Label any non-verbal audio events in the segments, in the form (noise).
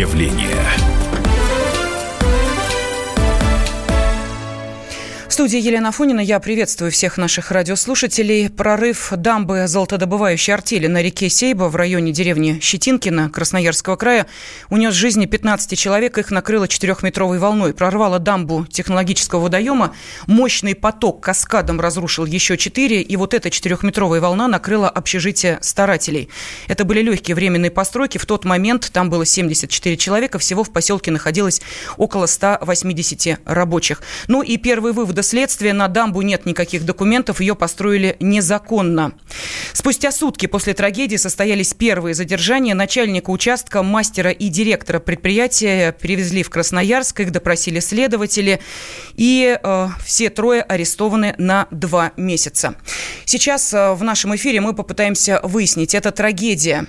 явление. Студии Елена Фонина. Я приветствую всех наших радиослушателей. Прорыв дамбы золотодобывающей артели на реке Сейба в районе деревни Щетинкина Красноярского края унес жизни 15 человек. Их накрыло четырехметровой волной. Прорвало дамбу технологического водоема. Мощный поток каскадом разрушил еще четыре. И вот эта четырехметровая волна накрыла общежитие старателей. Это были легкие временные постройки. В тот момент там было 74 человека. Всего в поселке находилось около 180 рабочих. Ну и первые выводы следствия на дамбу нет никаких документов, ее построили незаконно. Спустя сутки после трагедии состоялись первые задержания. Начальника участка, мастера и директора предприятия перевезли в Красноярск, их допросили следователи, и э, все трое арестованы на два месяца. Сейчас э, в нашем эфире мы попытаемся выяснить, это трагедия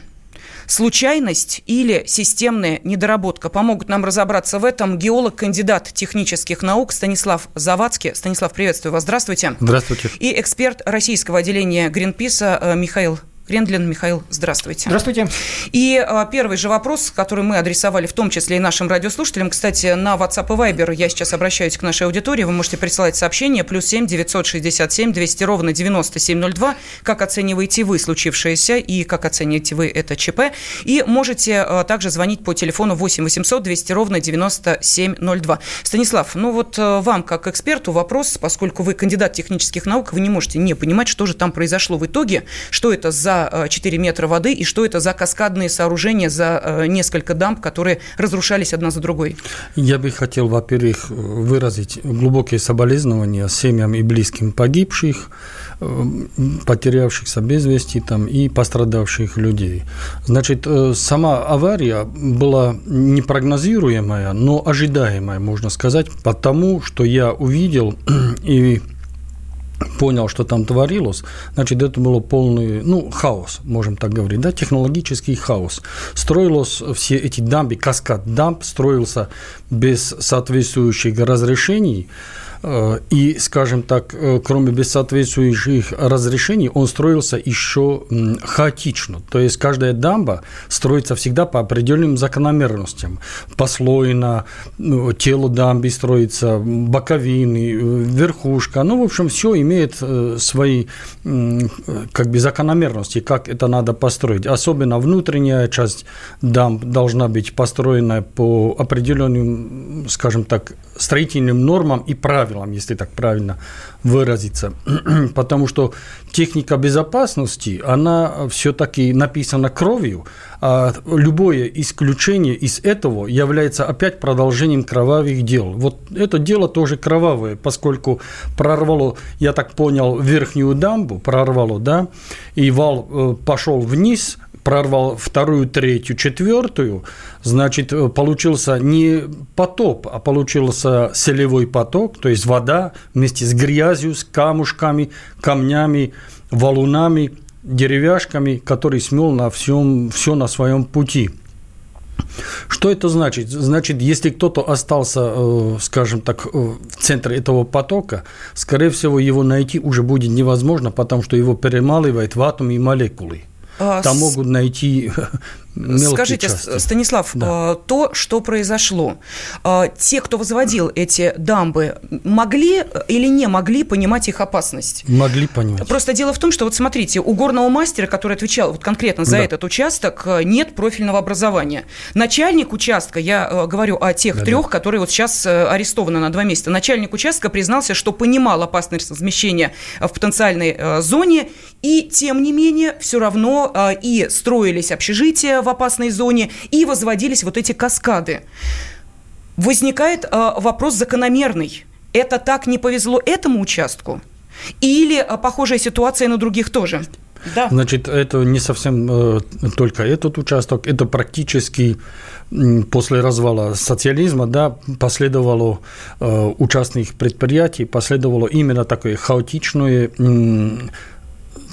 случайность или системная недоработка. Помогут нам разобраться в этом геолог, кандидат технических наук Станислав Завадский. Станислав, приветствую вас. Здравствуйте. Здравствуйте. И эксперт российского отделения Гринписа э, Михаил Крендлин. Михаил, здравствуйте. Здравствуйте. И а, первый же вопрос, который мы адресовали в том числе и нашим радиослушателям. Кстати, на WhatsApp и Viber я сейчас обращаюсь к нашей аудитории. Вы можете присылать сообщение. Плюс семь девятьсот шестьдесят семь двести ровно девяносто семь ноль два. Как оцениваете вы случившееся и как оцениваете вы это ЧП. И можете а, также звонить по телефону 8 800 200 ровно 9702. Станислав, ну вот а, вам как эксперту вопрос, поскольку вы кандидат технических наук, вы не можете не понимать, что же там произошло в итоге, что это за 4 э, метра воды, и что это за каскадные сооружения, за э, несколько дамб, которые разрушались одна за другой? Я бы хотел, во-первых, выразить глубокие соболезнования семьям и близким погибших, э, потерявшихся без вести там, и пострадавших людей. Значит, сама авария была непрогнозируемая, но ожидаемая, можно сказать, потому что я увидел (clears throat) и понял, что там творилось, значит, это было полный, ну, хаос, можем так говорить, да, технологический хаос. Строилось все эти дамбы, каскад дамб строился без соответствующих разрешений, и, скажем так, э, кроме бессоответствующих разрешений, он строился еще хаотично. То есть каждая дамба строится всегда по определенным закономерностям. Послойно, ну, тело дамбы строится, боковины, э, верхушка. Ну, в общем, все имеет свои как бы закономерности, как это надо построить. Особенно внутренняя часть дамб должна быть построена по определенным, скажем так, строительным нормам и правилам, если так правильно выразиться. (clears throat) Потому что техника безопасности, она все-таки написана кровью, а любое исключение из этого является опять продолжением кровавых дел. Вот это дело тоже кровавое, поскольку прорвало, я так понял, верхнюю дамбу, прорвало, да, и вал э, пошел вниз, прорвал вторую, третью, четвертую, значит, э, получился не потоп, а получился селевой поток, то есть вода вместе с грязью, с камушками, камнями, валунами, деревяшками, который смел на всем, все на своем пути. Что это значит? Значит, если кто-то остался, э, скажем так, э, в центре этого потока, скорее всего, его найти уже будет невозможно, потому что его перемалывает в атомы и молекулы. А, Там могут найти (laughs) Скажите, части. Станислав, да. А, то, что произошло, а, те, кто возводил эти дамбы, могли или не могли понимать их опасность? Могли понимать. Просто дело в том, что вот смотрите, у горного мастера, который отвечал вот конкретно за да. этот участок, нет профильного образования. Начальник участка, я говорю о тех да, трех, да. которые вот сейчас э, арестованы на два месяца, начальник участка признался, что понимал опасность размещения в потенциальной э, зоне, и тем не менее все равно э, и строились общежития, в опасной зоне, и возводились вот эти каскады. Возникает э, вопрос закономерный. Это так не повезло этому участку? Или э, похожая ситуация на других тоже? Да. Значит, это не совсем э, только этот участок, это практически после развала социализма, да, последовало э, у частных предприятий, последовало именно такое хаотичное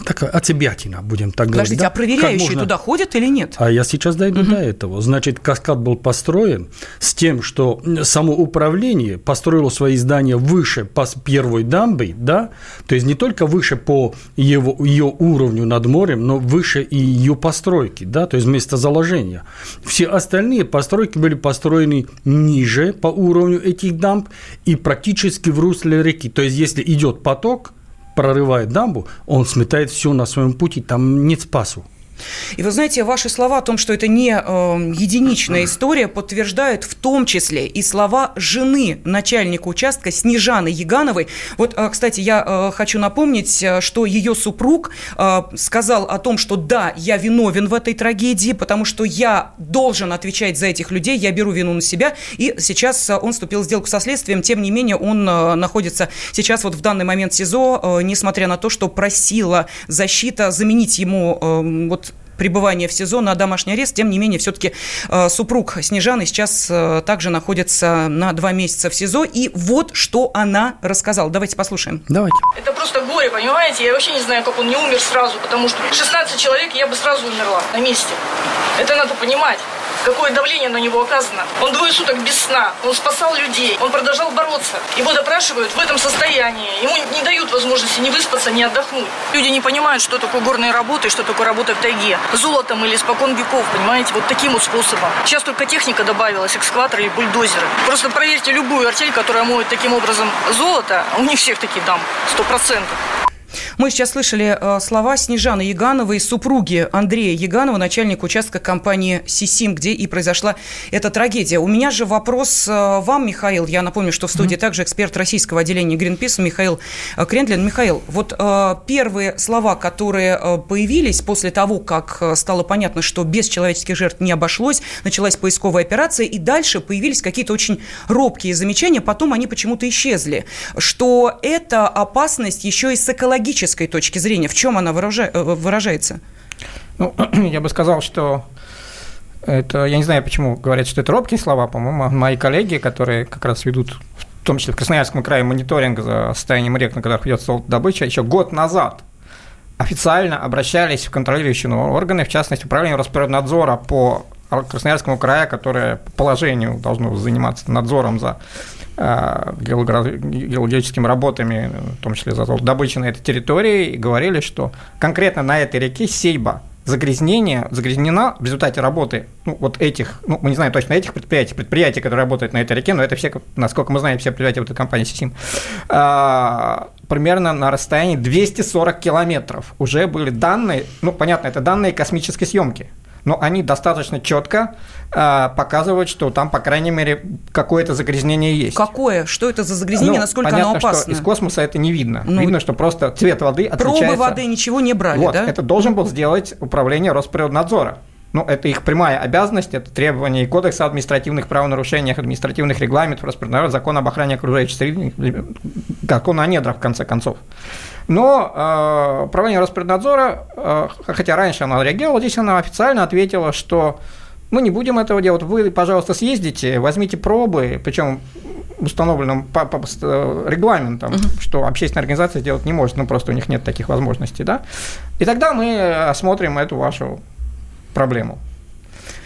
такая отебятина, будем так Подождите, говорить. а проверяющие можно... туда ходят или нет? А я сейчас дойду угу. до этого. Значит, каскад был построен с тем, что само управление построило свои здания выше по первой дамбы, да, то есть не только выше по его, ее уровню над морем, но выше и ее постройки, да, то есть место заложения. Все остальные постройки были построены ниже по уровню этих дамб и практически в русле реки. То есть, если идет поток, прорывает дамбу, он сметает все на своем пути, там нет спасу. И вы знаете, ваши слова о том, что это не э, единичная (clears throat) история, подтверждают в том числе и слова жены начальника участка Снежаны Ягановой. Вот, э, кстати, я э, хочу напомнить, э, что ее супруг э, сказал о том, что да, я виновен в этой трагедии, потому что я должен отвечать за этих людей, я беру вину на себя, и сейчас э, он вступил в сделку со следствием, тем не менее он э, находится сейчас вот в данный момент в СИЗО, э, несмотря на то, что просила защита заменить ему э, вот пребывания в СИЗО на домашний арест. Тем не менее, все-таки э, супруг Снежаны сейчас э, также находится на два месяца в СИЗО. И вот что она рассказала. Давайте послушаем. Давайте. Это просто горе, понимаете? Я вообще не знаю, как он не умер сразу, потому что 16 человек, я бы сразу умерла на месте. Это надо понимать какое давление на него оказано. Он двое суток без сна, он спасал людей, он продолжал бороться. Его допрашивают в этом состоянии. Ему не дают возможности ни выспаться, ни отдохнуть. Люди не понимают, что такое горные работы, что такое работа в тайге. Золотом или спокон веков, понимаете, вот таким вот способом. Сейчас только техника добавилась, экскаваторы и бульдозеры. Просто проверьте любую артель, которая моет таким образом золото, у них всех такие дам, сто процентов. Мы сейчас слышали э, слова Снежаны Ягановой, супруги Андрея Яганова, начальника участка компании «Сисим», где и произошла эта трагедия. У меня же вопрос э, вам, Михаил. Я напомню, что в студии mm-hmm. также эксперт российского отделения Гринписа Михаил э, Крендлин. Михаил, вот первые слова, которые появились после того, как стало понятно, что без человеческих жертв не обошлось, началась поисковая операция, и дальше появились какие-то очень робкие замечания, потом они почему-то исчезли, что эта опасность еще и с экологической практической точки зрения, в чем она э, выражается? Ну, (clears throat) я бы сказал, что это, я не знаю, почему говорят, что это робкие слова, по-моему, мои коллеги, которые как раз ведут в том числе в Красноярском крае мониторинг за состоянием рек, на которых ведется добыча, еще год назад официально обращались в контролирующие органы, в частности, Управление Росприроднадзора по Красноярскому краю, которое по положению должно заниматься надзором за геологическими работами, в том числе за добычей на этой территории, и говорили, что конкретно на этой реке Сейба загрязнение, загрязнена в результате работы ну, вот этих, ну, мы не знаем точно этих предприятий, предприятий, которые работают на этой реке, но это все, насколько мы знаем, все предприятия вот этой компании Сисим, а, примерно на расстоянии 240 километров уже были данные, ну, понятно, это данные космической съемки, но они достаточно четко э, показывают, что там, по крайней мере, какое-то загрязнение есть. Какое? Что это за загрязнение? Ну, Насколько понятно, оно опасно? Что из космоса это не видно. Ну, видно, что просто цвет воды отличается. Пробы воды ничего не брали, вот, да? Это должен был сделать управление Росприроднадзора. Ну, это их прямая обязанность, это требование Кодекса о административных правонарушениях, административных регламентов, Росприроднадзора, закон об охране окружающей среды, закон о недрах, в конце концов. Но э, управление Роспреднадзора, э, хотя раньше она реагировала, здесь она официально ответила, что мы не будем этого делать. Вы, пожалуйста, съездите, возьмите пробы, причем установленным по, по, э, регламентом, uh-huh. что общественная организация сделать не может, ну просто у них нет таких возможностей, да. И тогда мы осмотрим эту вашу проблему.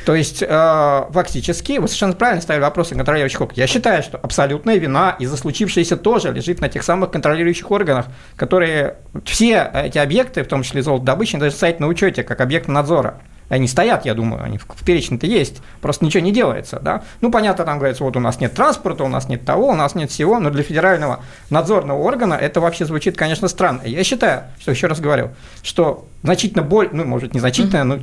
То есть, э, фактически, вы совершенно правильно ставили вопросы контролирующих органов. Я считаю, что абсолютная вина из-за случившееся тоже лежит на тех самых контролирующих органах, которые все эти объекты, в том числе золотодобычные, должны стоять на учете как объект надзора. Они стоят, я думаю, они в перечне-то есть, просто ничего не делается, да. Ну, понятно, там говорится, вот у нас нет транспорта, у нас нет того, у нас нет всего, но для федерального надзорного органа это вообще звучит, конечно, странно. Я считаю, что, еще раз говорю, что значительно боль, ну, может, незначительно, mm-hmm. но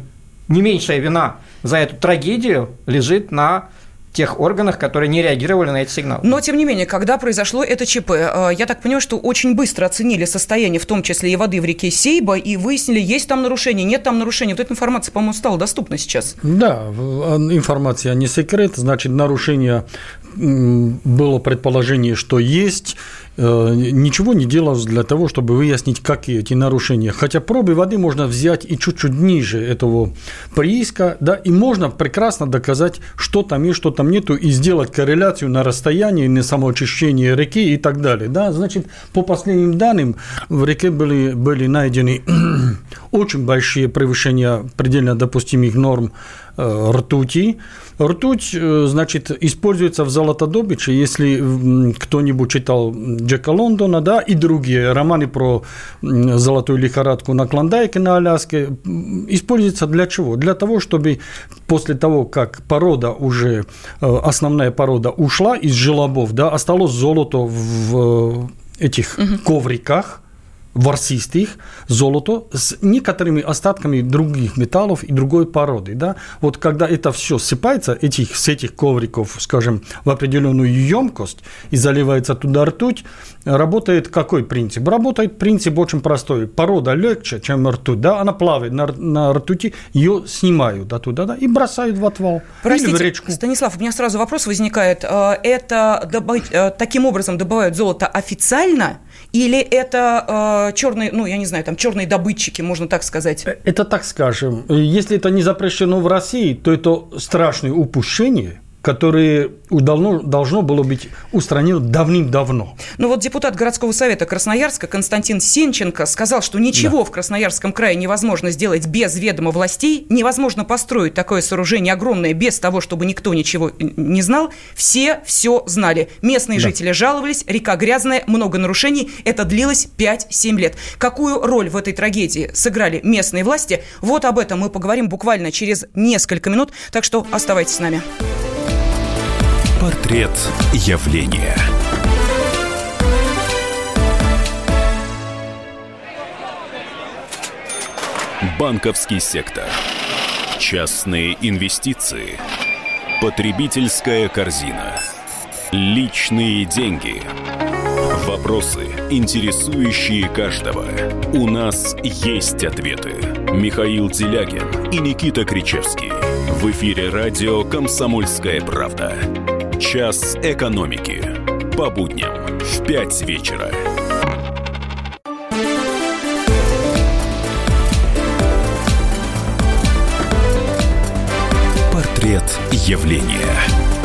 не меньшая вина за эту трагедию лежит на тех органах, которые не реагировали на эти сигналы. Но, тем не менее, когда произошло это ЧП, э, я так понимаю, что очень быстро оценили состояние, в том числе и воды в реке Сейба, и выяснили, есть там нарушение, нет там нарушения. Вот эта информация, по-моему, стала доступна сейчас. Да, информация не секрет, значит, нарушения было предположение, что есть, ничего не делалось для того, чтобы выяснить, какие эти нарушения. Хотя пробы воды можно взять и чуть-чуть ниже этого прииска, да, и можно прекрасно доказать, что там есть, что там нету, и сделать корреляцию на расстоянии, на самоочищение реки и так далее. Да. Значит, по последним данным, в реке были, были найдены (clears throat) очень большие превышения предельно допустимых норм э, ртути, Ртуть, э, значит, используется в золотодобыче, если кто-нибудь читал Джека Лондона, да, и другие романы про золотую лихорадку на Клондайке на Аляске, используется для чего? Для того, чтобы после того, как порода уже, э, основная порода ушла из желобов, да, осталось золото в этих угу. ковриках, ворсистых, золото с некоторыми остатками других металлов и другой породы. Да? Вот когда это все сыпается, этих, с этих ковриков, скажем, в определенную емкость и заливается туда ртуть, работает какой принцип? Работает принцип очень простой. Порода легче, чем ртуть, да? она плавает на, на ртути, ее снимают оттуда да? и бросают в отвал Простите, или в речку. Станислав, у меня сразу вопрос возникает. Э, это добыть, э, таким образом добывают золото официально или это э, черные, ну, я не знаю, там черные добытчики, можно так сказать? Э, это так скажем. Если это не запрещено в России, то это страшное упущение – которые должно, должно было быть устранено давным-давно. Ну вот депутат городского совета Красноярска Константин Сенченко сказал, что ничего да. в Красноярском крае невозможно сделать без ведома властей, невозможно построить такое сооружение огромное без того, чтобы никто ничего не знал. Все все знали. Местные да. жители жаловались, река грязная, много нарушений. Это длилось 5-7 лет. Какую роль в этой трагедии сыграли местные власти? Вот об этом мы поговорим буквально через несколько минут, так что оставайтесь с нами. Портрет явления. Банковский сектор. Частные инвестиции. Потребительская корзина. Личные деньги. Вопросы, интересующие каждого. У нас есть ответы. Михаил Делягин и Никита Кричевский. В эфире радио «Комсомольская правда». Час экономики. По будням в 5 вечера. Портрет явления.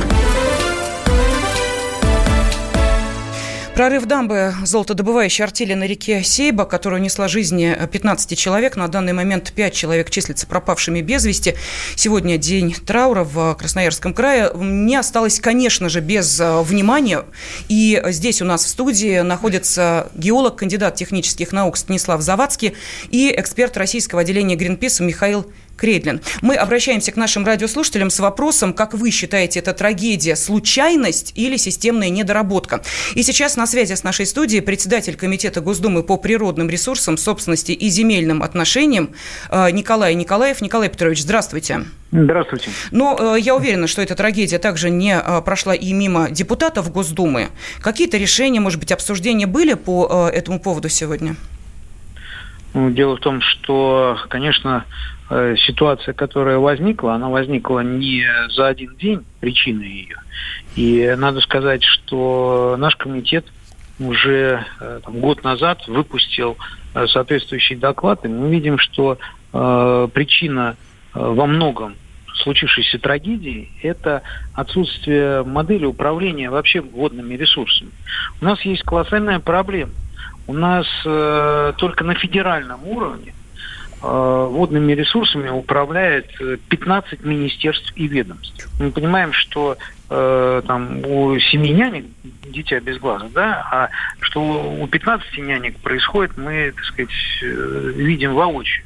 Прорыв дамбы золотодобывающей артели на реке Сейба, которая унесла жизни 15 человек. На данный момент 5 человек числятся пропавшими без вести. Сегодня день траура в Красноярском крае. Не осталось, конечно же, без э, внимания. И здесь у нас в студии находится геолог, кандидат технических наук Станислав Завадский и эксперт российского отделения Гринписа Михаил Кредлин. Мы обращаемся к нашим радиослушателям с вопросом, как вы считаете, это трагедия, случайность или системная недоработка? И сейчас на связи с нашей студией председатель Комитета Госдумы по природным ресурсам, собственности и земельным отношениям э, Николай Николаев. Николай Петрович, здравствуйте. Здравствуйте. Но э, я уверена, что эта трагедия также не э, прошла и мимо депутатов Госдумы. Какие-то решения, может быть, обсуждения были по этому поводу сегодня? Ну, дело в том, что, конечно, Э, ситуация, которая возникла, она возникла не за один день, причина ее. И надо сказать, что наш комитет уже э, там, год назад выпустил э, соответствующий доклад, и мы видим, что э, причина во многом случившейся трагедии – это отсутствие модели управления вообще водными ресурсами. У нас есть колоссальная проблема. У нас э, только на федеральном уровне водными ресурсами управляет 15 э, министерств и ведомств. Мы понимаем, что э, там у семи нянек дитя без глаза, да, а что у 15 нянек происходит, мы, так сказать, э, видим воочию.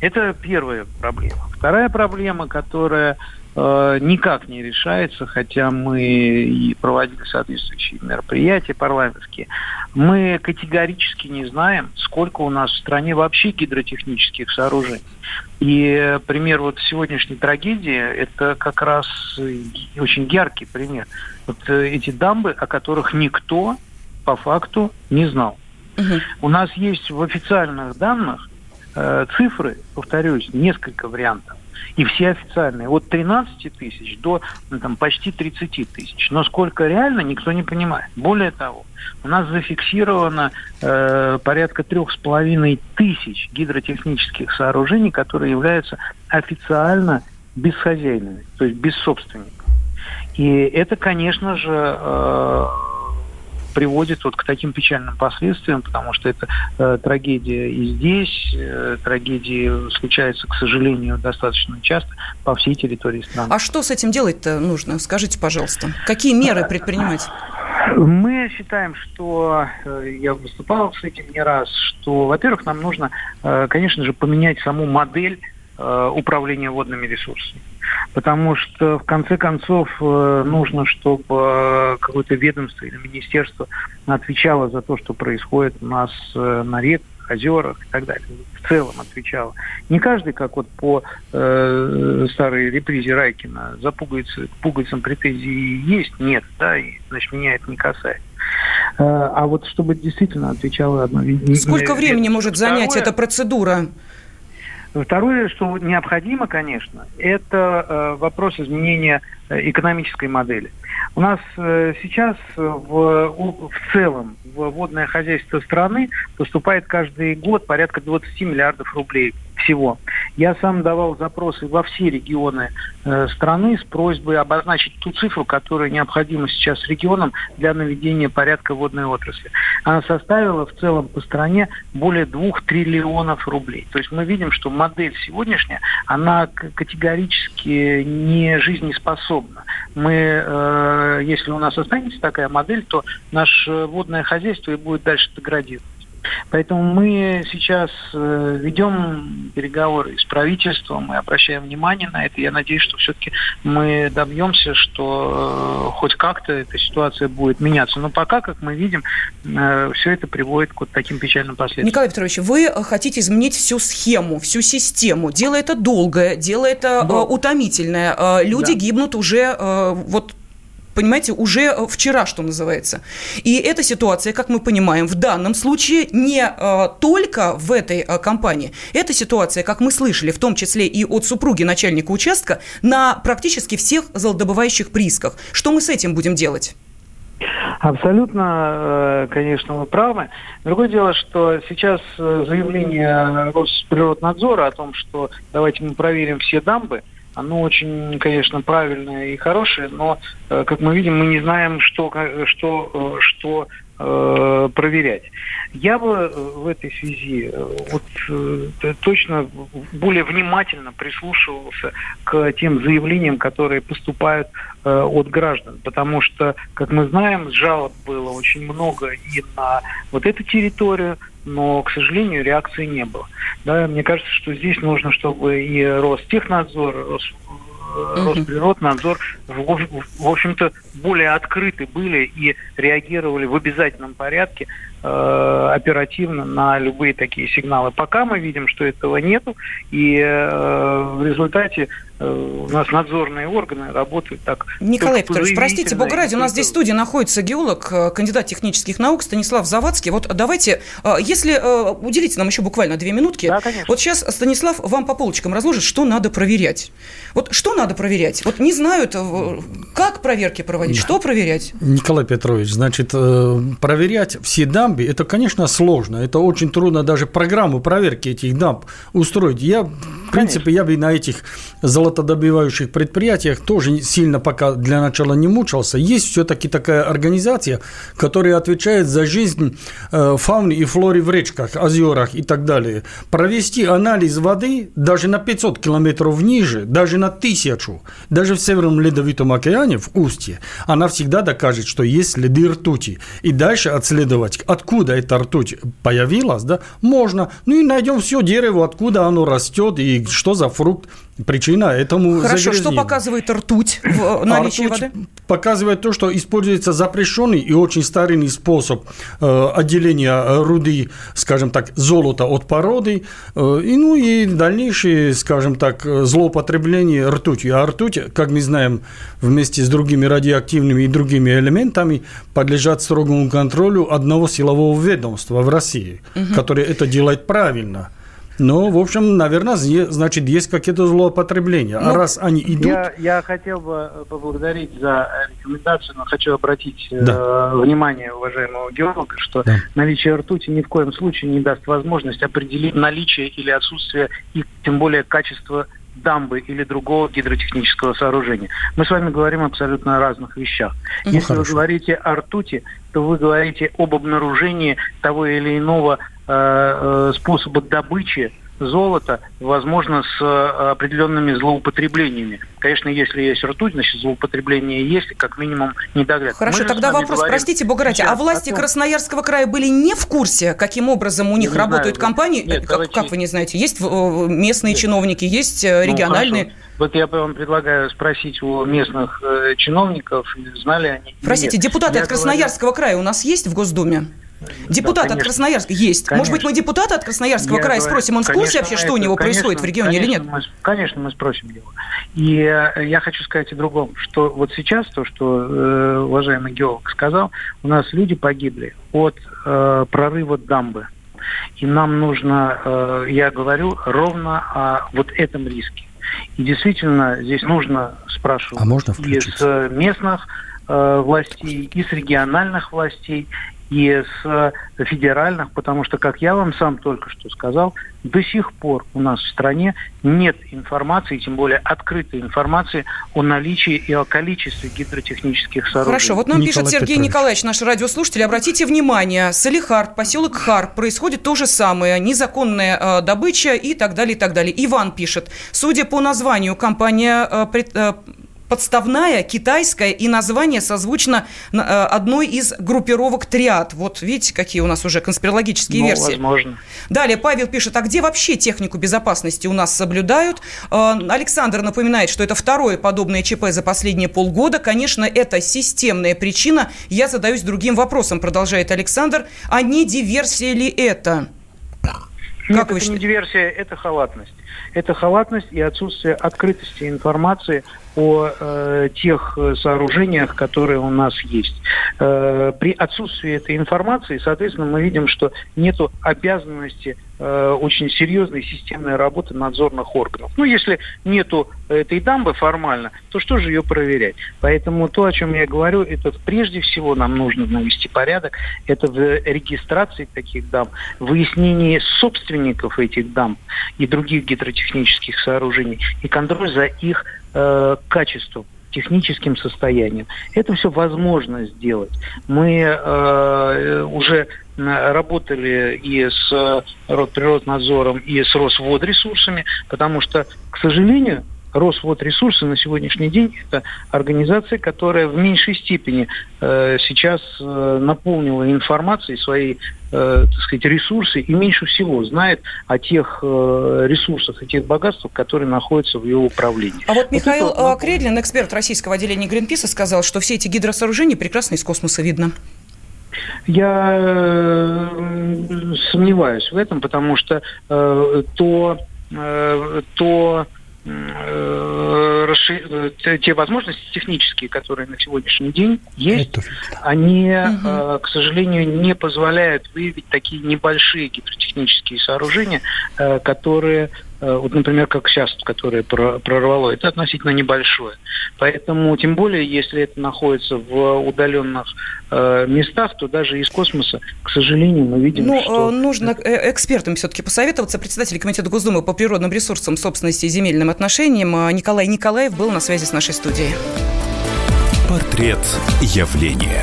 Это первая проблема. Вторая проблема, которая Э, никак не решается, хотя мы и проводили соответствующие мероприятия парламентские. Мы категорически не знаем, сколько у нас в стране вообще гидротехнических сооружений. И пример вот сегодняшней трагедии – это как раз очень яркий пример. Вот э, эти дамбы, о которых никто по факту не знал. Угу. У нас есть в официальных данных э, цифры, повторюсь, несколько вариантов. И все официальные. От 13 тысяч до ну, там, почти 30 тысяч. Но сколько реально, никто не понимает. Более того, у нас зафиксировано э, порядка трех с половиной тысяч гидротехнических сооружений, которые являются официально бесхозяйными, то есть без собственника. И это, конечно же, э, приводит вот к таким печальным последствиям, потому что это э, трагедия и здесь, э, трагедии случаются, к сожалению, достаточно часто по всей территории страны. А что с этим делать-то нужно? Скажите, пожалуйста. Какие меры предпринимать? Мы считаем, что э, я выступал с этим не раз, что, во-первых, нам нужно, э, конечно же, поменять саму модель управления водными ресурсами. Потому что, в конце концов, э, нужно, чтобы э, какое-то ведомство или министерство отвечало за то, что происходит у нас э, на реках, озерах и так далее. В целом отвечало. Не каждый, как вот по э, старой репризе Райкина, за пуговицы, пуговицам претензии есть, нет, да, и, значит, меня это не касается. А вот чтобы действительно отвечало одно... Сколько времени может занять Второе, эта процедура? Второе, что необходимо, конечно, это э, вопрос изменения э, экономической модели. У нас э, сейчас в, в целом в водное хозяйство страны поступает каждый год порядка 20 миллиардов рублей всего. Я сам давал запросы во все регионы э, страны с просьбой обозначить ту цифру, которая необходима сейчас регионам для наведения порядка водной отрасли. Она составила в целом по стране более двух триллионов рублей. То есть мы видим, что модель сегодняшняя, она категорически не жизнеспособна. Мы, э, если у нас останется такая модель, то наше водное хозяйство и будет дальше деградировать. Поэтому мы сейчас э, ведем переговоры с правительством, мы обращаем внимание на это. Я надеюсь, что все-таки мы добьемся, что э, хоть как-то эта ситуация будет меняться. Но пока, как мы видим, э, все это приводит к вот таким печальным последствиям. Николай Петрович, вы хотите изменить всю схему, всю систему. Дело это долгое, дело это да. утомительное. Люди да. гибнут уже вот понимаете, уже э, вчера, что называется. И эта ситуация, как мы понимаем, в данном случае не э, только в этой э, компании. Эта ситуация, как мы слышали, в том числе и от супруги начальника участка, на практически всех золотодобывающих приисках. Что мы с этим будем делать? Абсолютно, конечно, вы правы. Другое дело, что сейчас заявление Росприроднадзора о том, что давайте мы проверим все дамбы, оно очень, конечно, правильное и хорошее, но, э, как мы видим, мы не знаем, что, что, э, что э, проверять. Я бы в этой связи вот точно более внимательно прислушивался к тем заявлениям, которые поступают от граждан, потому что, как мы знаем, жалоб было очень много и на вот эту территорию, но, к сожалению, реакции не было. Да, мне кажется, что здесь нужно, чтобы и Ростехнадзор, Рос, Росприроднадзор, в, общем-то, более открыты были и реагировали в обязательном порядке оперативно на любые такие сигналы. Пока мы видим, что этого нету, и э, в результате Э, у нас надзорные органы работают так. Николай Петрович, простите, бога ради, у нас здесь в студии находится геолог, э, кандидат технических наук Станислав Завадский. Вот давайте, э, если уделите нам еще буквально две минутки. Да, конечно. Вот сейчас Станислав вам по полочкам разложит, что надо проверять. Вот что надо проверять? Вот не знают, как проверки проводить, да. что проверять? Николай Петрович, значит, проверять все дамбы, это, конечно, сложно. Это очень трудно даже программу проверки этих дамб устроить. Я, в принципе, я бы на этих золотых золотодобывающих предприятиях тоже сильно пока для начала не мучился. Есть все-таки такая организация, которая отвечает за жизнь э, фауны и флоры в речках, озерах и так далее. Провести анализ воды даже на 500 километров ниже, даже на тысячу, даже в Северном Ледовитом океане, в устье, она всегда докажет, что есть следы ртути. И дальше отследовать, откуда эта ртуть появилась, да, можно. Ну и найдем все дерево, откуда оно растет и что за фрукт причина этому Хорошо, что показывает ртуть в наличии а ртуть воды? показывает то, что используется запрещенный и очень старинный способ э, отделения руды, скажем так, золота от породы, э, и, ну и дальнейшее, скажем так, злоупотребление ртутью. А ртуть, как мы знаем, вместе с другими радиоактивными и другими элементами подлежат строгому контролю одного силового ведомства в России, угу. которое это делает правильно – Ну, в общем, наверное, значит, есть какие-то злоупотребления. А ну, а раз они идут... Я, я хотел бы поблагодарить за рекомендацию, но хочу обратить да. э, внимание уважаемого геолога, что да. наличие ртути ни в коем случае не даст возможность определить наличие или отсутствие и тем более качество дамбы или другого гидротехнического сооружения. Мы с вами говорим абсолютно о разных вещах. Ну, Если хорошо. вы говорите о ртути, то вы говорите об обнаружении того или иного э, э, способа добычи золота, возможно, с э, определенными злоупотреблениями. Конечно, если есть ртуть, значит, злоупотребление есть, как минимум недогляд. Хорошо, тогда вопрос, говорим... простите, бога ради, а власти том... Красноярского края были не в курсе, каким образом у них не работают знаю, компании? Нет, как, давайте... как вы не знаете? Есть местные Нет. чиновники, есть ну, региональные? Ну, вот я вам предлагаю спросить у местных э, чиновников, знали они. Простите, нет. депутаты я от Красноярского говорю... края у нас есть в Госдуме? Депутат да, от Красноярска есть. Конечно. Может быть, мы депутата от Красноярского Я края говорю, спросим, он в курсе вообще, что это, у него конечно, происходит в регионе или нет? Мы, конечно, мы спросим его. И э, я хочу сказать о другом, что вот сейчас то, что э, уважаемый геолог сказал, у нас люди погибли от э, прорыва дамбы. И нам нужно, э, я говорю, ровно о вот этом риске. И действительно, здесь нужно спрашивать а можно и с местных э, властей, и с региональных властей, и с э, федеральных, потому что, как я вам сам только что сказал, до сих пор у нас в стране нет информации, тем более открытой информации о наличии и о количестве гидротехнических сооружений. Хорошо, вот нам Николай пишет Сергей Петрович. Николаевич, наш радиослушатель, обратите внимание, Салихард, поселок Хар, происходит то же самое, незаконная э, добыча и так далее, и так далее. Иван пишет, судя по названию, компания э, пред, э, подставная, китайская, и название созвучно э, одной из группировок триад. Вот видите, какие у нас уже конспирологические ну, версии. возможно. Далее Павел пишет, а где вообще технику безопасности у нас соблюдают? Э, Александр напоминает, что это второе подобное ЧП за последние полгода. Конечно, это системная причина. Я задаюсь другим вопросом, продолжает Александр. А не диверсия ли это? Нет, как это вы... не диверсия, это халатность. Это халатность и отсутствие открытости информации о э, тех сооружениях, которые у нас есть. Э, при отсутствии этой информации, соответственно, мы видим, что нет обязанности э, очень серьезной системной работы надзорных органов. Ну, если нету этой дамбы формально, то что же ее проверять? Поэтому то, о чем я говорю, это прежде всего нам нужно навести порядок, это в регистрации таких дам, выяснении собственников этих дам и других гидротехнических сооружений и контроль за их э, качеством техническим состоянием. Это все возможно сделать. Мы э, уже работали и с Росприроднадзором, и с Росводресурсами, потому что, к сожалению, Росводресурсы на сегодняшний день это организация, которая в меньшей степени э, сейчас э, наполнила информацией свои, э, так сказать, ресурсы и меньше всего знает о тех э, ресурсах и тех богатствах, которые находятся в его управлении. А вот Михаил вот это... Кредлин, эксперт российского отделения Гринписа, сказал, что все эти гидросооружения прекрасно из космоса видно. Я э, сомневаюсь в этом, потому что э, то, э, то Э, э, те возможности технические, которые на сегодняшний день есть, они, угу. к сожалению, не позволяют выявить такие небольшие гидротехнические сооружения, которые вот, например, как сейчас, которое прорвало, это относительно небольшое. Поэтому, тем более, если это находится в удаленных э, местах, то даже из космоса, к сожалению, мы видим, ну, что... нужно э, экспертам все-таки посоветоваться. Председатель Комитета Госдумы по природным ресурсам, собственности и земельным отношениям Николай Николаев был на связи с нашей студией. Портрет явления.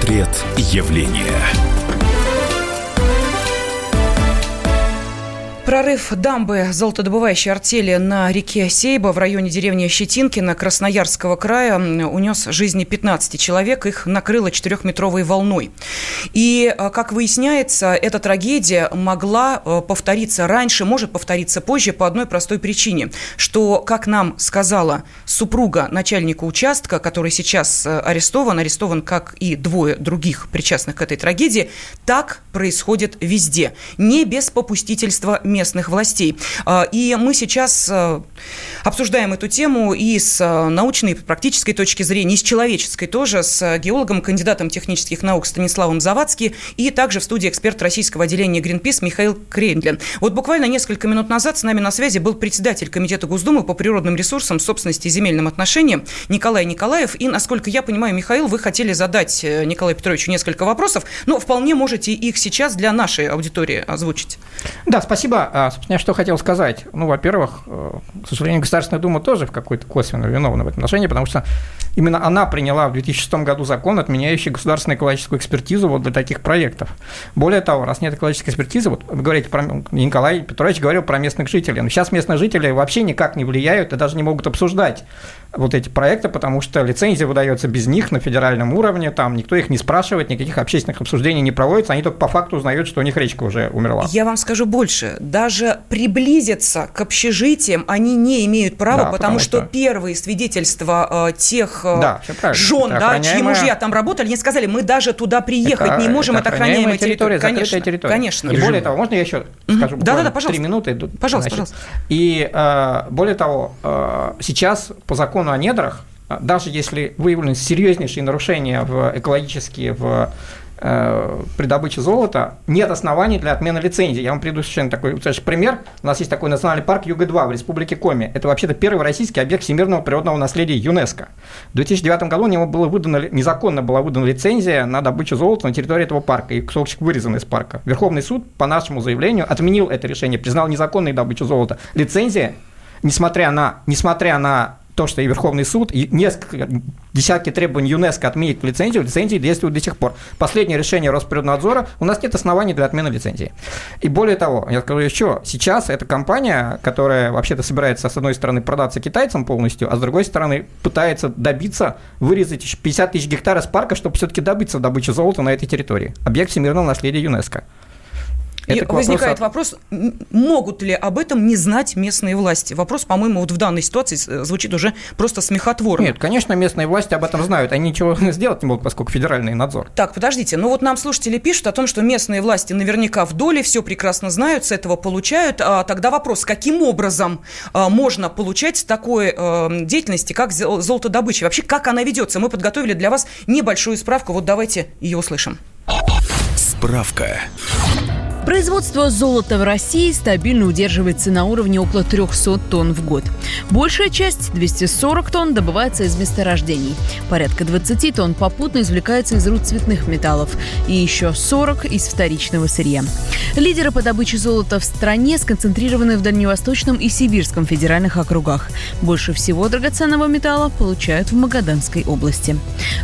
Портрет явления. Прорыв дамбы золотодобывающей артели на реке Сейба в районе деревни Щетинкина Красноярского края унес жизни 15 человек. Их накрыло четырехметровой волной. И, э, как выясняется, эта трагедия могла э, повториться раньше, может повториться позже по одной простой причине, что, как нам сказала супруга начальника участка, который сейчас э, арестован, арестован как и двое других причастных к этой трагедии, так происходит везде. Не без попустительства местных властей. А, и мы сейчас а, обсуждаем эту тему и с а, научной и практической точки зрения, и с человеческой тоже, с геологом, кандидатом технических наук Станиславом Завадски, и также в студии эксперт российского отделения Greenpeace Михаил Крендлин. Вот буквально несколько минут назад с нами на связи был председатель Комитета Госдумы по природным ресурсам, собственности и земельным отношениям Николай Николаев. И, насколько я понимаю, Михаил, вы хотели задать э, Николаю Петровичу несколько вопросов, но вполне можете их сейчас для нашей аудитории озвучить. Да, спасибо. А, собственно, я что хотел сказать. Ну, во-первых, э, к сожалению, Государственная Дума тоже в какой-то косвенно виновна в этом отношении, потому что именно она приняла в 2006 году закон, отменяющий государственную экологическую экспертизу вот для таких проектов. Более того, раз нет экологической экспертизы, вот вы говорите про Николай Петрович говорил про местных жителей, но сейчас местные жители вообще никак не влияют и даже не могут обсуждать вот эти проекты, потому что лицензия выдается без них на федеральном уровне, там никто их не спрашивает, никаких общественных обсуждений не проводится, они только по факту узнают, что у них речка уже умерла. Я вам скажу больше, даже приблизиться к общежитиям они не имеют права, да, потому, потому что, что первые свидетельства э, тех э, да, жен, да, охраняемая... чьи мужья там работали, они сказали, мы даже туда приехать это, не можем, это, это охраняемая территория. территория конечно, территория. конечно. И более того, можно я еще скажу да, да, да, пожалуйста. три минуты? Пожалуйста, Значит, пожалуйста. И э, более того, э, сейчас по закону о недрах даже если выявлены серьезнейшие нарушения в экологические, в Э, при добыче золота нет оснований для отмены лицензии. Я вам приведу совершенно такой пример. У нас есть такой национальный парк Юга-2 в Республике Коми. Это вообще-то первый российский объект всемирного природного наследия ЮНЕСКо. В 2009 году у него было выдано, незаконно была выдана лицензия на добычу золота на территории этого парка, и кусочек вырезан из парка. Верховный суд по нашему заявлению отменил это решение, признал незаконной добычу золота. Лицензия несмотря на, несмотря на то, что и Верховный суд, и несколько, десятки требований ЮНЕСКО отменить лицензию, лицензии действуют до сих пор. Последнее решение Росприроднадзора, у нас нет оснований для отмены лицензии. И более того, я скажу еще, сейчас эта компания, которая вообще-то собирается, с одной стороны, продаться китайцам полностью, а с другой стороны, пытается добиться, вырезать 50 тысяч гектаров с парка, чтобы все-таки добиться добычи золота на этой территории. Объект всемирного наследия ЮНЕСКо. И возникает вопрос, могут ли об этом не знать местные власти? Вопрос, по-моему, вот в данной ситуации звучит уже просто смехотворно. Нет, конечно, местные власти об этом знают. Они ничего (laughs) сделать не могут, поскольку федеральный надзор. Так, подождите. Ну вот нам слушатели пишут о том, что местные власти наверняка в доле, все прекрасно знают, с этого получают. А тогда вопрос, каким образом а, можно получать такой а, деятельности, как золотодобыча? Вообще, как она ведется? Мы подготовили для вас небольшую справку. Вот давайте ее услышим. Справка. Производство золота в России стабильно удерживается на уровне около 300 тонн в год. Большая часть, 240 тонн, добывается из месторождений. Порядка 20 тонн попутно извлекается из руд цветных металлов и еще 40 из вторичного сырья. Лидеры по добыче золота в стране сконцентрированы в Дальневосточном и Сибирском федеральных округах. Больше всего драгоценного металла получают в Магаданской области.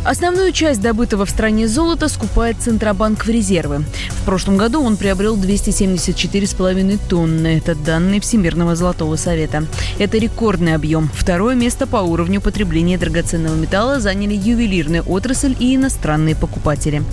Основную часть добытого в стране золота скупает Центробанк в резервы. В прошлом году он приобрел приобрел 274,5 тонны. Это данные Всемирного Золотого Совета. Это рекордный объем. Второе место по уровню потребления драгоценного металла заняли ювелирная отрасль и иностранные покупатели.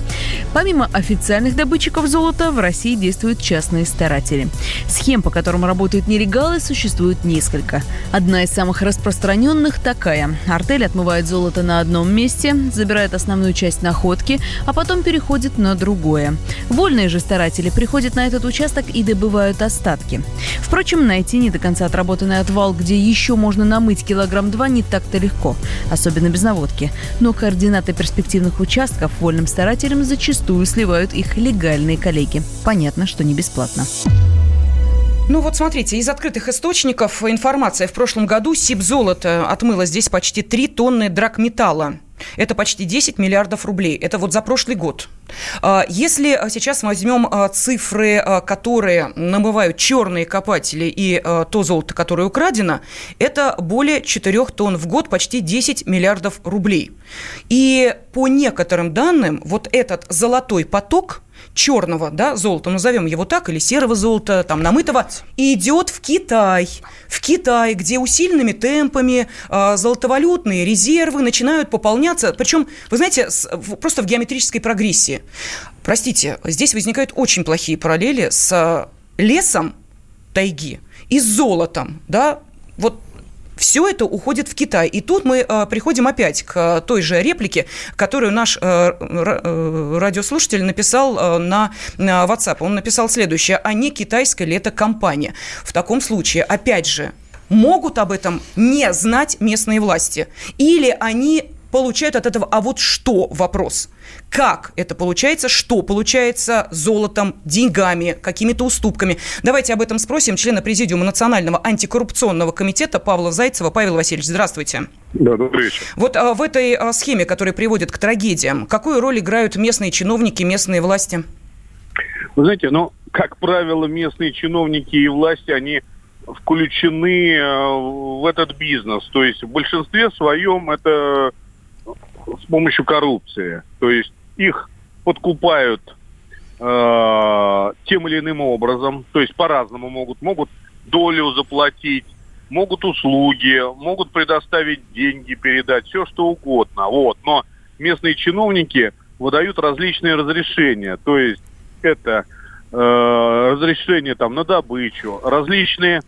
Помимо официальных добытчиков золота, в России действуют частные старатели. Схем, по которым работают нелегалы, существует несколько. Одна из самых распространенных такая. Артель отмывает золото на одном месте, забирает основную часть находки, а потом переходит на другое. Вольные же старатели приходят на этот участок и добывают остатки. Впрочем, найти не до конца отработанный отвал, где еще можно намыть килограмм два, не так-то легко, особенно без наводки. Но координаты перспективных участков вольным старателям зачастую сливают их легальные коллеги. Понятно, что не бесплатно. Ну вот смотрите, из открытых источников информация. В прошлом году Сибзолото отмыло здесь почти 3 тонны драгметалла. Это почти 10 миллиардов рублей. Это вот за прошлый год. А, если сейчас возьмем а, цифры, а, которые намывают черные копатели и то золото, которое украдено, это более 4 тонн в год, почти 10 миллиардов рублей. И по некоторым данным, вот этот золотой поток – черного да, золота, назовем его так, или серого золота, там, намытого, идет в Китай. В Китай, где усиленными темпами э, золотовалютные резервы начинают пополняться, причем, вы знаете, с, в, просто в геометрической прогрессии. Простите, здесь возникают очень плохие параллели с лесом тайги и с золотом, да, вот все это уходит в Китай. И тут мы э, приходим опять к той же реплике, которую наш э, э, радиослушатель написал э, на, на WhatsApp. Он написал следующее. А не китайская ли это компания? В таком случае, опять же, могут об этом не знать местные власти? Или они получают от этого, а вот что вопрос? Как это получается? Что получается золотом, деньгами, какими-то уступками? Давайте об этом спросим члена Президиума Национального антикоррупционного комитета Павла Зайцева. Павел Васильевич, здравствуйте. Да, добрый вечер. Вот а, в этой а, схеме, которая приводит к трагедиям, какую роль играют местные чиновники, местные власти? Вы знаете, ну, как правило, местные чиновники и власти, они включены э, в этот бизнес. То есть в большинстве своем это с помощью коррупции. То есть их подкупают э, тем или иным образом, то есть по-разному могут, могут долю заплатить, могут услуги, могут предоставить деньги, передать, все что угодно. Вот. Но местные чиновники выдают различные разрешения, то есть это э, разрешения там на добычу, различные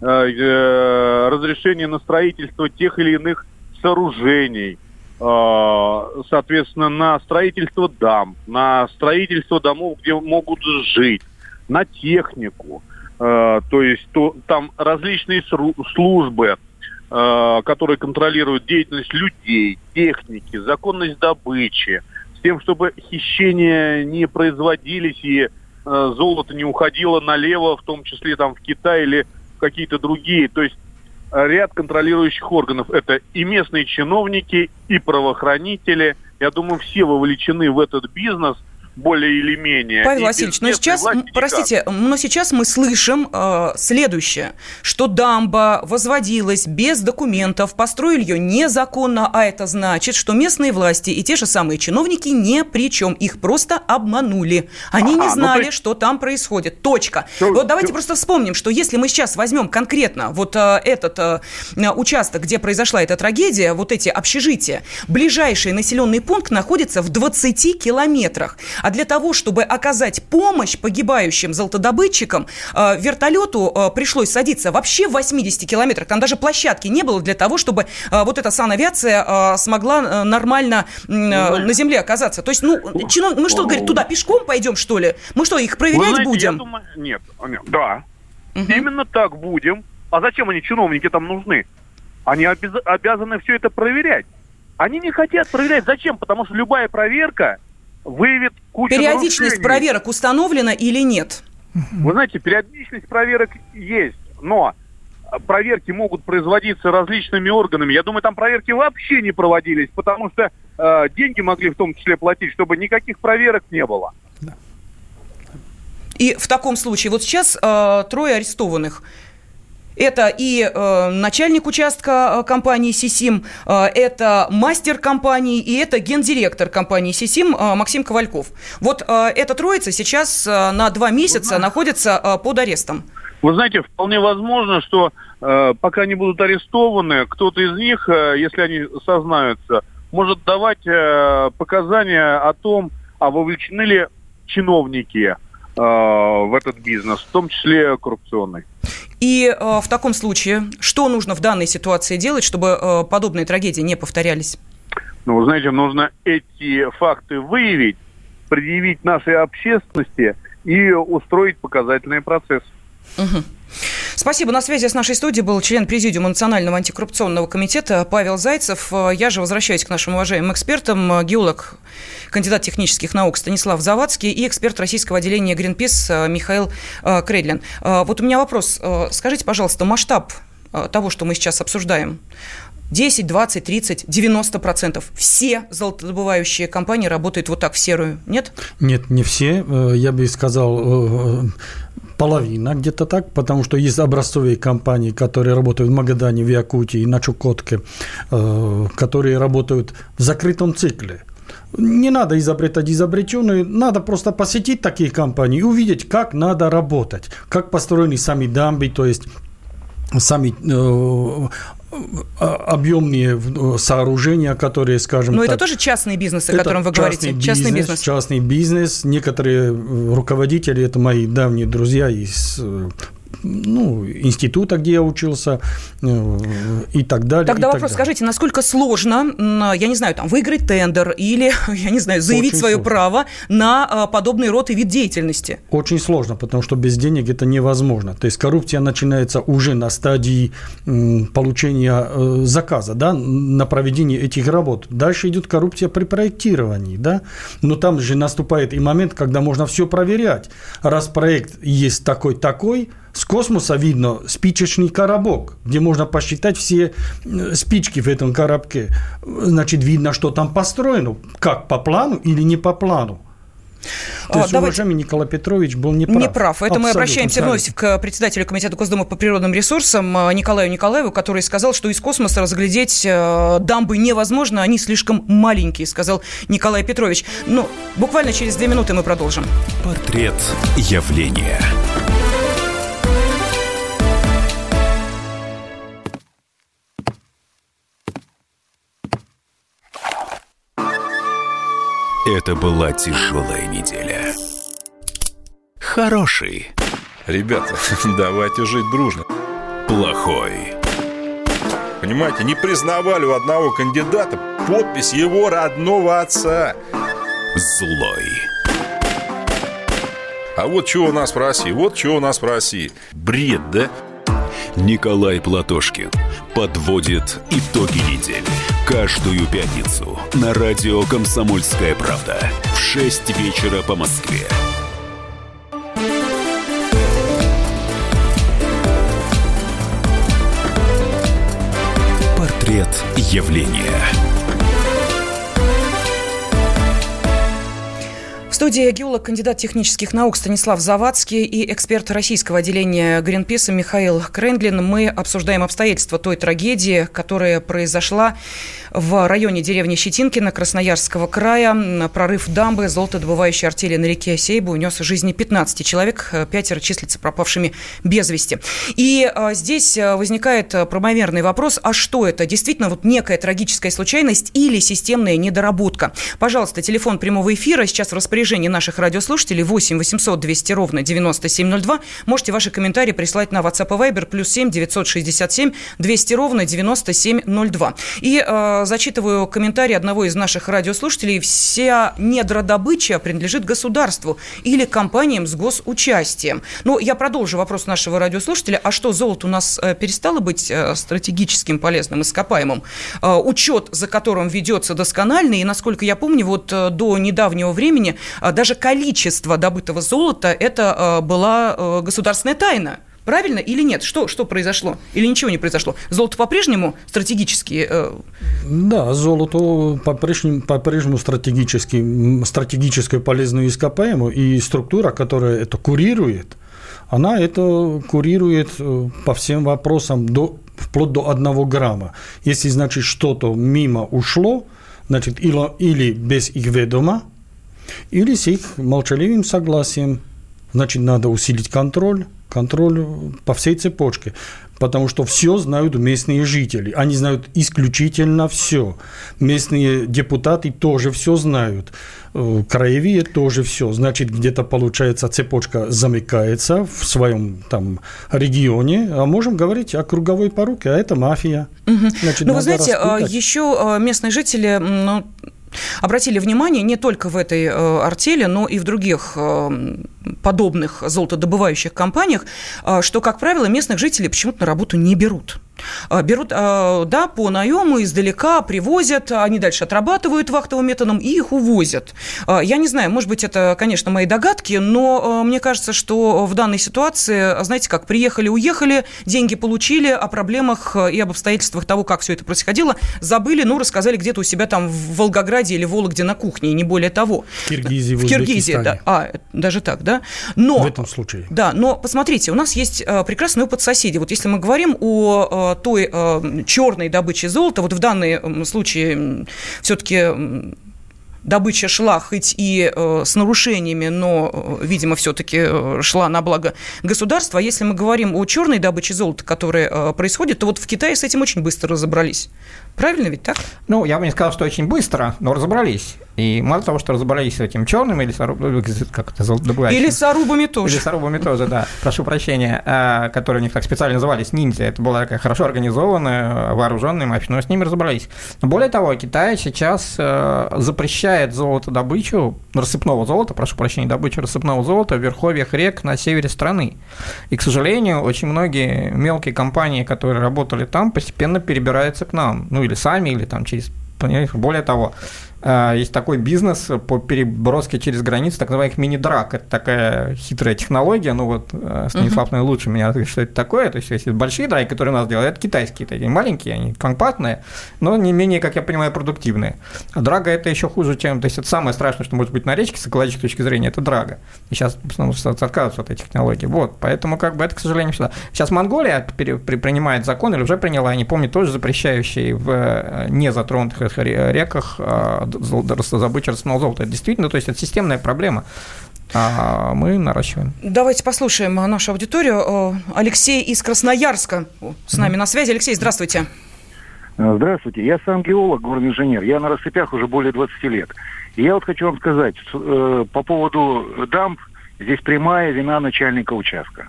э, э, разрешения на строительство тех или иных сооружений, соответственно, на строительство дам, на строительство домов, где могут жить, на технику. Э, то есть то, там различные службы, э, которые контролируют деятельность людей, техники, законность добычи, с тем, чтобы хищения не производились и золото не уходило налево, в том числе там в Китай или в какие-то другие. То есть ряд контролирующих органов. Это и местные чиновники, и правоохранители. Я думаю, все вовлечены в этот бизнес – более или менее. Павел Васильевич, но сейчас, простите, но сейчас мы слышим э, следующее, что дамба возводилась без документов, построили ее незаконно, а это значит, что местные власти и те же самые чиновники ни при чем, их просто обманули. Они а, не знали, ну, есть... что там происходит. Точка. Что, вот давайте что... просто вспомним, что если мы сейчас возьмем конкретно вот э, этот э, участок, где произошла эта трагедия, вот эти общежития, ближайший населенный пункт находится в 20 километрах. А для того, чтобы оказать помощь погибающим золотодобытчикам, э, вертолету э, пришлось садиться вообще в 80 километрах. Там даже площадки не было для того, чтобы э, вот эта санавиация смогла нормально на земле оказаться. То есть, ну, чинов... мы что, говорит, туда пешком пойдем, что ли? Мы что, их проверять знаете, будем? Думаю, нет, нет, да. Угу. Именно так будем. А зачем они, чиновники, там нужны? Они обяз... обязаны все это проверять. Они не хотят проверять. Зачем? Потому что любая проверка выявит кучу Периодичность нарушений. проверок установлена или нет? Вы знаете, периодичность проверок есть, но проверки могут производиться различными органами. Я думаю, там проверки вообще не проводились, потому что э, деньги могли в том числе платить, чтобы никаких проверок не было. И в таком случае, вот сейчас э, трое арестованных – это и э, начальник участка э, компании «Сисим», э, это мастер компании и это гендиректор компании «Сисим» э, Максим Ковальков. Вот э, эта троица сейчас э, на два месяца находится э, под арестом. Вы знаете, вполне возможно, что э, пока они будут арестованы, кто-то из них, э, если они сознаются, может давать э, показания о том, а вовлечены ли чиновники э, в этот бизнес, в том числе коррупционный. И э, в таком случае, что нужно в данной ситуации делать, чтобы э, подобные трагедии не повторялись? Ну, вы знаете, нужно эти факты выявить, предъявить нашей общественности и устроить показательный процесс. Угу. Спасибо. На связи с нашей студией был член Президиума Национального антикоррупционного комитета Павел Зайцев. Я же возвращаюсь к нашим уважаемым экспертам. Геолог, кандидат технических наук Станислав Завадский и эксперт российского отделения Гринпис Михаил Кредлин. Вот у меня вопрос. Скажите, пожалуйста, масштаб того, что мы сейчас обсуждаем, 10, 20, 30, 90 процентов. Все золотодобывающие компании работают вот так в серую, нет? Нет, не все. Э, я бы сказал, э, половина где-то так, потому что есть образцовые компании, которые работают в Магадане, в Якутии, на Чукотке, э, которые работают в закрытом цикле. Не надо изобретать изобретенные, надо просто посетить такие компании и увидеть, как надо работать, как построены сами дамбы, то есть сами а, объемные э, сооружения, которые, скажем Но так... это тоже частный бизнес, о котором вы говорите? Бизнес, частный бизнес. Частный бизнес. Некоторые руководители, это мои давние друзья из э, ну, института, где я учился, э, и так далее. Тогда вопрос, так скажите, насколько сложно, я не знаю, там, выиграть тендер или, (laughs) я не знаю, заявить Очень свое сложно. право на а, подобный род и вид деятельности? Очень сложно, потому что без денег это невозможно. То есть коррупция начинается уже на стадии получения э, заказа, да, на проведение этих работ. Дальше идет коррупция при проектировании, да, но там же наступает и момент, когда можно все проверять. Раз проект есть такой-такой, с космоса видно спичечный коробок, где можно посчитать все э, спички в этом коробке. Значит, видно, что там построено, как по плану или не по плану. То есть, Давайте... уважаемый Николай Петрович был неправ. Неправ. Это мы обращаемся вновь к председателю Комитета Госдумы по природным ресурсам э, Николаю Николаеву, который сказал, что из космоса разглядеть э, дамбы невозможно, они слишком маленькие, сказал Николай Петрович. Ну, буквально через две минуты мы продолжим. Портрет явления. Это была тяжелая неделя. Хороший. Ребята, (laughs) давайте жить дружно. Плохой. Понимаете, не признавали у одного кандидата подпись его родного отца. Злой. А вот что у нас в России, вот что у нас в России. Бред, да? Николай Платошкин подводит итоги недели. Каждую пятницу на радио «Комсомольская правда» в 6 вечера по Москве. Портрет явления. В студии геолог, кандидат технических наук Станислав Завадский и эксперт российского отделения Гринписа Михаил Кренглин. Мы обсуждаем обстоятельства той трагедии, которая произошла в районе деревни Щетинкина Красноярского края. Прорыв дамбы золотодобывающей артели на реке Сейбу унес жизни 15 человек, пятеро числятся пропавшими без вести. И а, здесь а, возникает правомерный вопрос, а что это? Действительно вот некая трагическая случайность или системная недоработка? Пожалуйста, телефон прямого эфира сейчас в распоряжении наших радиослушателей 8 800 200 ровно 9702. Можете ваши комментарии прислать на WhatsApp и Viber плюс 7 967 200 ровно 9702. И э, зачитываю комментарий одного из наших радиослушателей. Вся недродобыча принадлежит государству или компаниям с госучастием. Но я продолжу вопрос нашего радиослушателя. А что, золото у нас э, перестало быть э, стратегическим полезным ископаемым? Э, учет, за которым ведется доскональный, и, насколько я помню, вот до недавнего времени даже количество добытого золота – это а, была а, государственная тайна. Правильно или нет? Что, что произошло? Или ничего не произошло? Золото по-прежнему стратегически? Э... Да, золото по-прежнему, по-прежнему стратегически, стратегическое полезное ископаемое, и структура, которая это курирует, она это курирует э, по всем вопросам до, вплоть до одного грамма. Если, значит, что-то мимо ушло, значит, или, или без их ведома, или с их молчаливым согласием. Значит, надо усилить контроль, контроль по всей цепочке, потому что все знают местные жители. Они знают исключительно все. Местные депутаты тоже все знают. Э, краевые тоже все. Значит, где-то, получается, цепочка замыкается в своем там регионе, а можем говорить о круговой поруке, а это мафия. Угу. Значит, ну, вы знаете, распутать. еще местные жители ну, обратили внимание не только в этой э, артели, но и в других э, подобных золотодобывающих компаниях, э, что, как правило, местных жителей почему-то на работу не берут. А, берут, а, да, по наему издалека, привозят, они дальше отрабатывают вахтовым методом и их увозят. А, я не знаю, может быть, это, конечно, мои догадки, но мне кажется, что в данной ситуации, знаете, как приехали, уехали, деньги получили, о проблемах и об обстоятельствах того, как все это происходило, забыли, ну, рассказали где-то у себя там в Волгограде или Вологде на кухне, не более того. В Киргизии, в, в Киргизии, да. А, даже так, да? Но, в этом случае. Да, но посмотрите, у нас есть прекрасный опыт соседей. Вот если мы говорим о той э, черной добычи золота, вот в данном случае все-таки добыча шла хоть и э, с нарушениями, но, э, видимо, все-таки э, шла на благо государства. А если мы говорим о черной добыче золота, которая э, происходит, то вот в Китае с этим очень быстро разобрались. Правильно ведь так? Ну, я бы не сказал, что очень быстро, но разобрались. И мало того, что разобрались с этим черным или соруб... как это добывающим. Или с орубами тоже. Или с орубами тоже, да. Прошу прощения, а, которые у них так специально назывались ниндзя. Это была такая хорошо организованная, вооруженная мощь, но с ними разобрались. Более того, Китай сейчас э, запрещает золотодобычу, рассыпного золота, прошу прощения, добычу рассыпного золота в верховьях рек на севере страны. И, к сожалению, очень многие мелкие компании, которые работали там, постепенно перебираются к нам. Ну, или сами, или там через? Более того, есть такой бизнес по переброске через границу так называемых мини-драк. Это такая хитрая технология. Ну вот э, Станислав uh-huh. лучше меня говорит, что это такое. То есть, если большие драки, которые у нас делают, это китайские, такие маленькие, они компактные, но не менее, как я понимаю, продуктивные. А драга это еще хуже, чем... То есть, это самое страшное, что может быть на речке с экологической точки зрения, это драга. И сейчас в основном отказываются от этих технологий. Вот, поэтому как бы это, к сожалению, сюда. Сейчас Монголия принимает закон, или уже приняла, я не помню, тоже запрещающий в э, незатронутых реках а, добыча рассыпного золота. Это действительно, то есть это системная проблема. А мы наращиваем. Давайте послушаем нашу аудиторию. Алексей из Красноярска с нами на связи. Алексей, здравствуйте. Здравствуйте. Я сам геолог, горный инженер. Я на рассыпях уже более 20 лет. И я вот хочу вам сказать, э, по поводу дамб, здесь прямая вина начальника участка.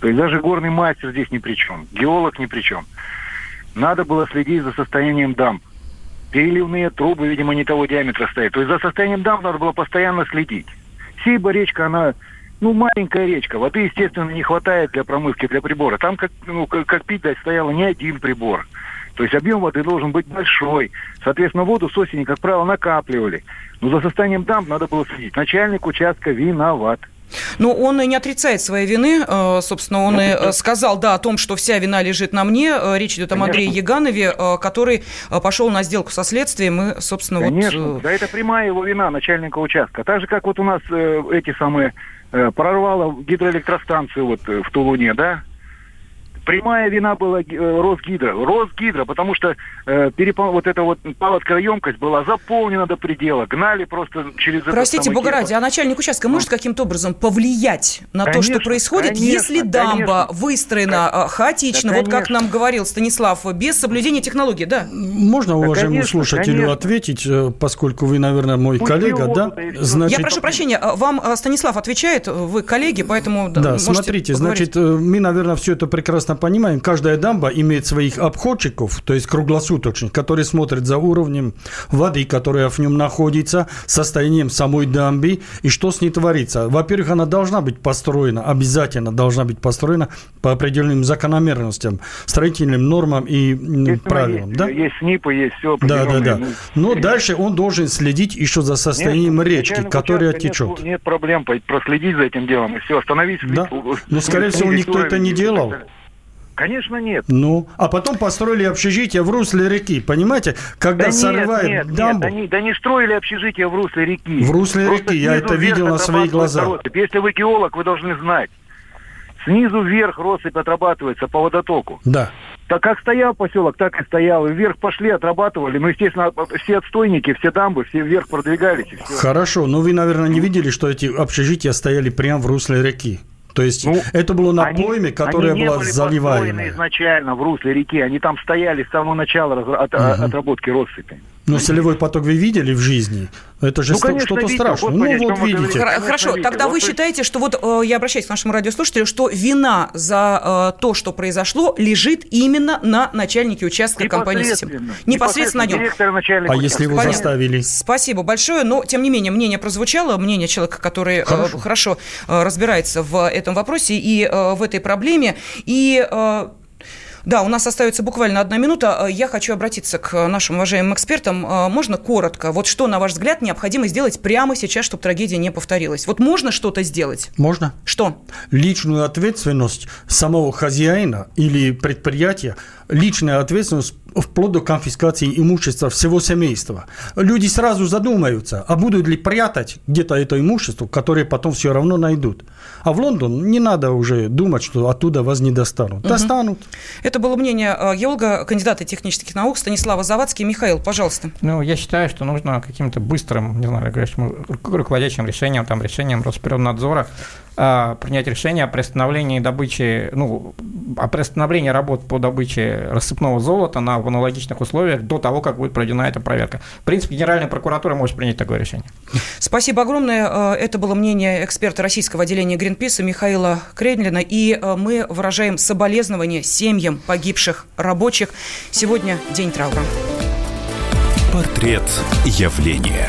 То есть даже горный мастер здесь ни при чем, геолог ни при чем. Надо было следить за состоянием дамб переливные трубы, видимо, не того диаметра стоят. То есть за состоянием дам надо было постоянно следить. Сиба речка, она ну, маленькая речка. Воды, естественно, не хватает для промывки, для прибора. Там, как, ну, как, как пить дать, стояло не один прибор. То есть объем воды должен быть большой. Соответственно, воду с осени, как правило, накапливали. Но за состоянием дамб надо было следить. Начальник участка виноват. Но он и не отрицает своей вины. Э, собственно, он и э, сказал, да, о том, что вся вина лежит на мне. Э, речь идет о Андрее Яганове, который пошел на сделку со следствием и, собственно, Конечно. вот... Да это прямая его вина, начальника участка. Так же, как вот у нас эти самые прорвало гидроэлектростанцию вот в Тулуне, да, Прямая вина была э, Росгидро. Росгидро, потому что э, перепол... вот эта вот палатка емкость была заполнена до предела. Гнали просто через Простите, бога ради, а начальник участка может каким-то образом повлиять на конечно, то, что происходит, конечно, если дамба конечно. выстроена да, хаотично, да, вот как нам говорил Станислав, без соблюдения технологий, да? Можно уважаемому да, слушателю конечно. ответить, э, поскольку вы, наверное, мой Пусть коллега, да? Значит... Я прошу прощения, а вам э, Станислав отвечает, вы коллеги, поэтому... Да, смотрите, поговорить. значит, мы, наверное, все это прекрасно понимаем, каждая дамба имеет своих обходчиков, то есть круглосуточных, которые смотрят за уровнем воды, которая в нем находится, состоянием самой дамбы и что с ней творится. Во-первых, она должна быть построена, обязательно должна быть построена по определенным закономерностям, строительным нормам и есть, правилам. Есть, да? есть СНИПы, есть все. Да, да, да. Но есть. дальше он должен следить еще за состоянием нет, речки, которая течет. Нет, нет проблем проследить за этим делом и все, остановить. Да? Но, скорее всего, никто это не делал. Конечно, нет. Ну, а потом построили общежитие в русле реки, понимаете? Когда да срывает нет, нет, дамбу... Нет, они, да не строили общежитие в русле реки. В русле Просто реки, я это видел на свои глаза. Россыпь. Если вы геолог, вы должны знать. Снизу вверх россыпь отрабатывается по водотоку. Да. Так как стоял поселок, так и стоял. И вверх пошли, отрабатывали. Ну, естественно, все отстойники, все дамбы, все вверх продвигались. Хорошо, но вы, наверное, не видели, что эти общежития стояли прямо в русле реки. То есть ну, это было на они, пойме, которая они не была заливаемая. изначально в русле реки. Они там стояли с самого начала от, угу. отработки россыпи. Но солевой поток вы видели в жизни? Это же Ну, конечно, что-то видел. страшное. Господи, ну, вот видите. Хорошо, тогда вы Вот вы- считаете, что вот э, я обращаюсь к нашему радиослушателю, что вина за э, то, что произошло, лежит именно на начальнике участка компании «Система». Непосредственно. Непосредственно на нем. Директора начальника А если его Понятно. заставили? Спасибо большое, но тем не менее мнение прозвучало, мнение человека, который э, Хорошо. хорошо, э, разбирается в этом вопросе и э, в этой проблеме. И э, да, у нас остается буквально одна минута. Э, Я хочу обратиться к нашим уважаемым экспертам. Э, Можно коротко? Вот что, на ваш взгляд, необходимо сделать прямо сейчас, чтобы трагедия не повторилась? Вот можно что-то сделать? Можно? Что? Личную ответственность самого хозяина или предприятия, личная ответственность вплоть до конфискации имущества всего семейства. Люди сразу задумаются, а будут ли прятать где-то это имущество, которое потом все равно найдут. А в Лондон не надо уже думать, что оттуда вас не достанут. Достанут. Это было мнение э, геолога, кандидата технических наук Станислава Завадский. Михаил, пожалуйста. Ну, я считаю, что нужно каким-то быстрым, не знаю, говорящим, ру- руководящим решением, там, решением Росприроднадзора принять решение о приостановлении добычи, ну, о приостановлении работ по добыче рассыпного золота на в аналогичных условиях до того, как будет проведена эта проверка. В принципе, Генеральная прокуратура может принять такое решение. Спасибо огромное. Э, Это было мнение эксперта российского отделения Гринписа Михаила Кредлина. И э, мы выражаем соболезнования семьям погибших рабочих. Сегодня день траура. Портрет явления.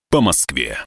по Москве.